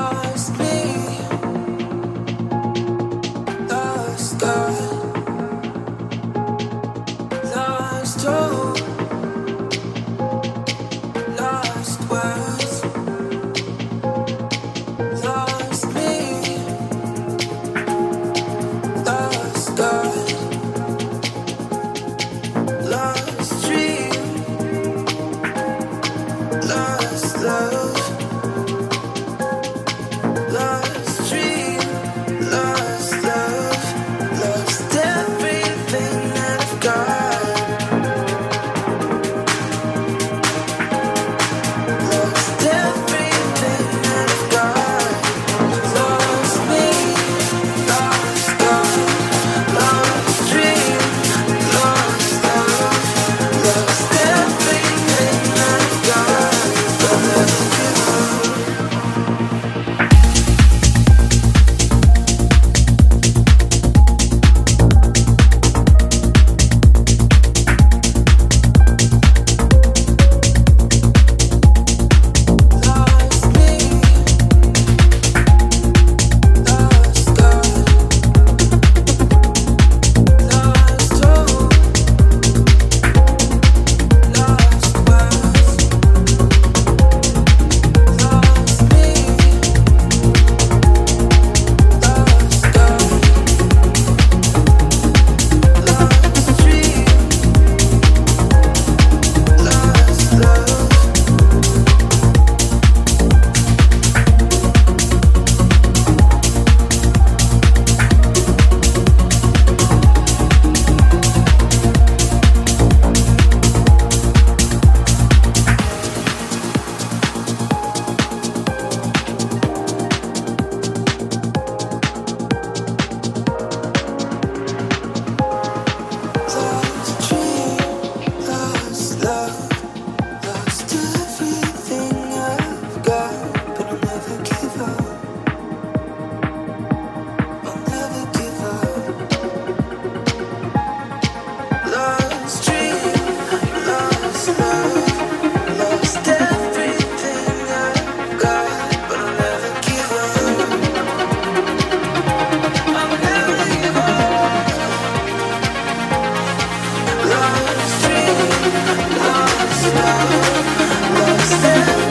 lost me. Master